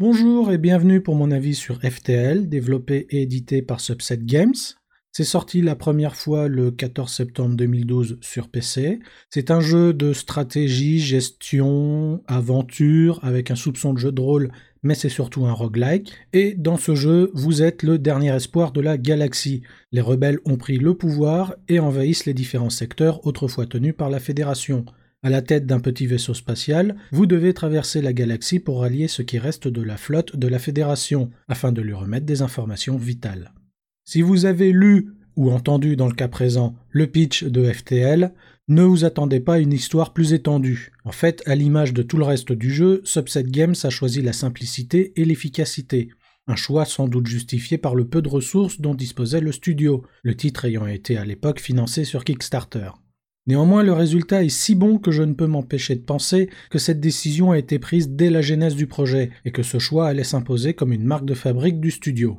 Bonjour et bienvenue pour mon avis sur FTL, développé et édité par Subset Games. C'est sorti la première fois le 14 septembre 2012 sur PC. C'est un jeu de stratégie, gestion, aventure, avec un soupçon de jeu de rôle, mais c'est surtout un roguelike. Et dans ce jeu, vous êtes le dernier espoir de la galaxie. Les rebelles ont pris le pouvoir et envahissent les différents secteurs autrefois tenus par la Fédération. À la tête d'un petit vaisseau spatial, vous devez traverser la galaxie pour rallier ce qui reste de la flotte de la Fédération, afin de lui remettre des informations vitales. Si vous avez lu ou entendu dans le cas présent le pitch de FTL, ne vous attendez pas à une histoire plus étendue. En fait, à l'image de tout le reste du jeu, Subset Games a choisi la simplicité et l'efficacité. Un choix sans doute justifié par le peu de ressources dont disposait le studio, le titre ayant été à l'époque financé sur Kickstarter. Néanmoins, le résultat est si bon que je ne peux m'empêcher de penser que cette décision a été prise dès la genèse du projet et que ce choix allait s'imposer comme une marque de fabrique du studio.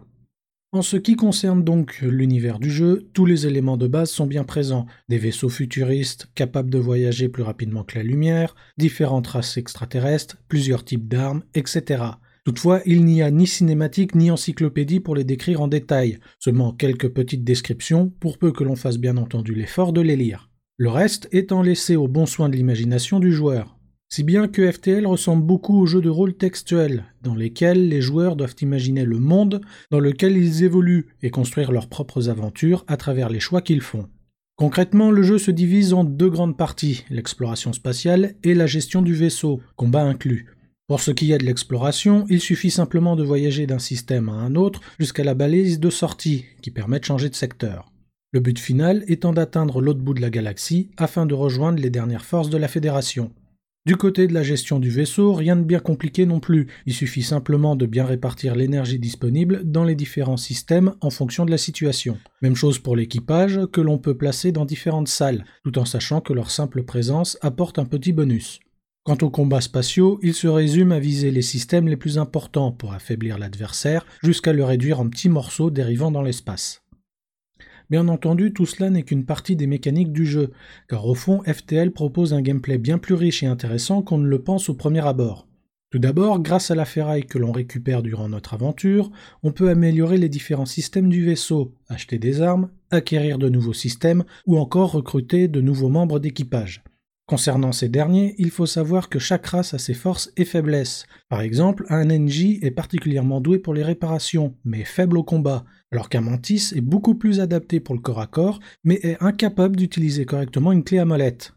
En ce qui concerne donc l'univers du jeu, tous les éléments de base sont bien présents. Des vaisseaux futuristes capables de voyager plus rapidement que la lumière, différentes races extraterrestres, plusieurs types d'armes, etc. Toutefois, il n'y a ni cinématique ni encyclopédie pour les décrire en détail, seulement quelques petites descriptions pour peu que l'on fasse bien entendu l'effort de les lire le reste étant laissé au bon soin de l'imagination du joueur. Si bien que FTL ressemble beaucoup aux jeux de rôle textuels, dans lesquels les joueurs doivent imaginer le monde dans lequel ils évoluent et construire leurs propres aventures à travers les choix qu'ils font. Concrètement, le jeu se divise en deux grandes parties, l'exploration spatiale et la gestion du vaisseau, combat inclus. Pour ce qui est de l'exploration, il suffit simplement de voyager d'un système à un autre jusqu'à la balise de sortie, qui permet de changer de secteur le but final étant d'atteindre l'autre bout de la galaxie afin de rejoindre les dernières forces de la Fédération. Du côté de la gestion du vaisseau, rien de bien compliqué non plus, il suffit simplement de bien répartir l'énergie disponible dans les différents systèmes en fonction de la situation. Même chose pour l'équipage que l'on peut placer dans différentes salles, tout en sachant que leur simple présence apporte un petit bonus. Quant aux combats spatiaux, ils se résument à viser les systèmes les plus importants pour affaiblir l'adversaire jusqu'à le réduire en petits morceaux dérivant dans l'espace. Bien entendu, tout cela n'est qu'une partie des mécaniques du jeu, car au fond, FTL propose un gameplay bien plus riche et intéressant qu'on ne le pense au premier abord. Tout d'abord, grâce à la ferraille que l'on récupère durant notre aventure, on peut améliorer les différents systèmes du vaisseau, acheter des armes, acquérir de nouveaux systèmes ou encore recruter de nouveaux membres d'équipage. Concernant ces derniers, il faut savoir que chaque race a ses forces et faiblesses. Par exemple, un NJ est particulièrement doué pour les réparations, mais faible au combat, alors qu'un Mantis est beaucoup plus adapté pour le corps à corps, mais est incapable d'utiliser correctement une clé à molette.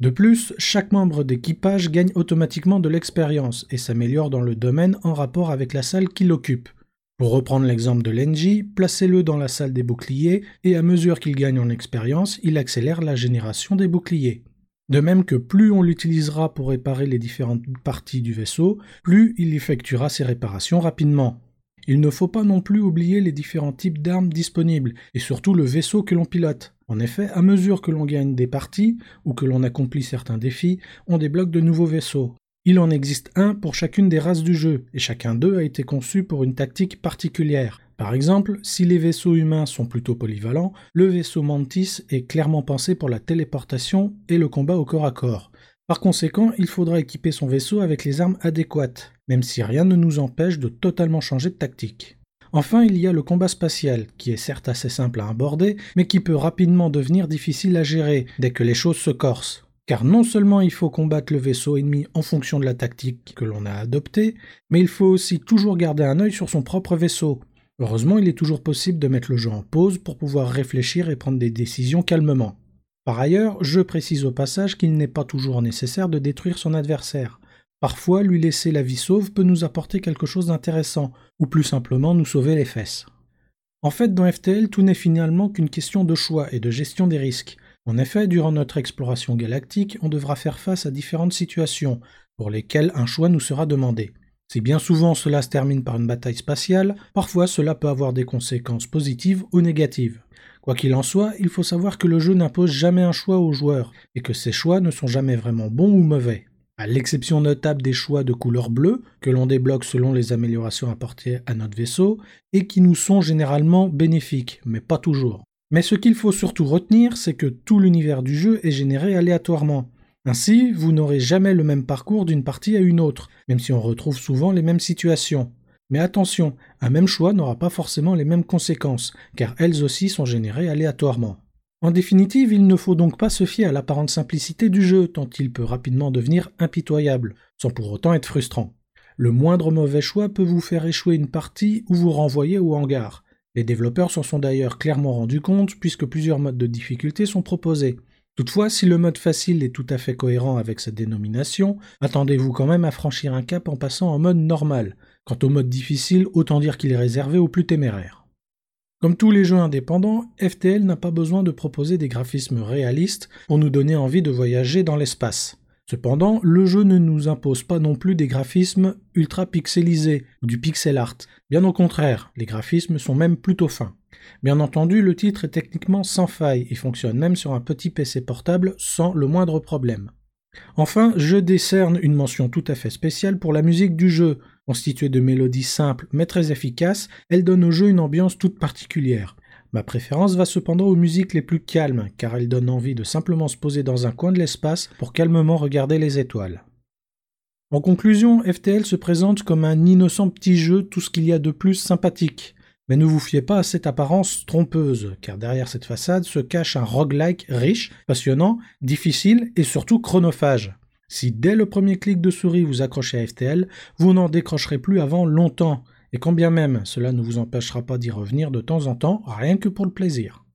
De plus, chaque membre d'équipage gagne automatiquement de l'expérience et s'améliore dans le domaine en rapport avec la salle qu'il occupe. Pour reprendre l'exemple de l'NJ, placez-le dans la salle des boucliers et à mesure qu'il gagne en expérience, il accélère la génération des boucliers. De même que plus on l'utilisera pour réparer les différentes parties du vaisseau, plus il effectuera ses réparations rapidement. Il ne faut pas non plus oublier les différents types d'armes disponibles, et surtout le vaisseau que l'on pilote. En effet, à mesure que l'on gagne des parties, ou que l'on accomplit certains défis, on débloque de nouveaux vaisseaux. Il en existe un pour chacune des races du jeu, et chacun d'eux a été conçu pour une tactique particulière. Par exemple, si les vaisseaux humains sont plutôt polyvalents, le vaisseau Mantis est clairement pensé pour la téléportation et le combat au corps à corps. Par conséquent, il faudra équiper son vaisseau avec les armes adéquates, même si rien ne nous empêche de totalement changer de tactique. Enfin, il y a le combat spatial, qui est certes assez simple à aborder, mais qui peut rapidement devenir difficile à gérer dès que les choses se corsent. Car non seulement il faut combattre le vaisseau ennemi en fonction de la tactique que l'on a adoptée, mais il faut aussi toujours garder un œil sur son propre vaisseau, Heureusement, il est toujours possible de mettre le jeu en pause pour pouvoir réfléchir et prendre des décisions calmement. Par ailleurs, je précise au passage qu'il n'est pas toujours nécessaire de détruire son adversaire. Parfois, lui laisser la vie sauve peut nous apporter quelque chose d'intéressant, ou plus simplement nous sauver les fesses. En fait, dans FTL, tout n'est finalement qu'une question de choix et de gestion des risques. En effet, durant notre exploration galactique, on devra faire face à différentes situations, pour lesquelles un choix nous sera demandé. Si bien souvent cela se termine par une bataille spatiale, parfois cela peut avoir des conséquences positives ou négatives. Quoi qu'il en soit, il faut savoir que le jeu n'impose jamais un choix aux joueurs, et que ces choix ne sont jamais vraiment bons ou mauvais. À l'exception notable des choix de couleur bleue, que l'on débloque selon les améliorations apportées à notre vaisseau, et qui nous sont généralement bénéfiques, mais pas toujours. Mais ce qu'il faut surtout retenir, c'est que tout l'univers du jeu est généré aléatoirement, Ainsi, vous n'aurez jamais le même parcours d'une partie à une autre, même si on retrouve souvent les mêmes situations. Mais attention, un même choix n'aura pas forcément les mêmes conséquences, car elles aussi sont générées aléatoirement. En définitive, il ne faut donc pas se fier à l'apparente simplicité du jeu, tant il peut rapidement devenir impitoyable, sans pour autant être frustrant. Le moindre mauvais choix peut vous faire échouer une partie ou vous renvoyer au hangar. Les développeurs s'en sont d'ailleurs clairement rendus compte puisque plusieurs modes de difficulté sont proposés. Toutefois, si le mode facile est tout à fait cohérent avec cette dénomination, attendez-vous quand même à franchir un cap en passant en mode normal. Quant au mode difficile, autant dire qu'il est réservé aux plus téméraires. Comme tous les jeux indépendants, FTL n'a pas besoin de proposer des graphismes réalistes pour nous donner envie de voyager dans l'espace. Cependant, le jeu ne nous impose pas non plus des graphismes ultra pixelisés du pixel art. Bien au contraire, les graphismes sont même plutôt fins. Bien entendu, le titre est techniquement sans faille et fonctionne même sur un petit PC portable sans le moindre problème. Enfin, je décerne une mention tout à fait spéciale pour la musique du jeu. Constituée de mélodies simples mais très efficaces, elle donne au jeu une ambiance toute particulière. Ma préférence va cependant aux musiques les plus calmes, car elles donnent envie de simplement se poser dans un coin de l'espace pour calmement regarder les étoiles. En conclusion, FTL se présente comme un innocent petit jeu, tout ce qu'il y a de plus sympathique. Mais ne vous fiez pas à cette apparence trompeuse, car derrière cette façade se cache un roguelike riche, passionnant, difficile et surtout chronophage. Si dès le premier clic de souris vous accrochez à FTL, vous n'en décrocherez plus avant longtemps, et quand bien même cela ne vous empêchera pas d'y revenir de temps en temps, rien que pour le plaisir.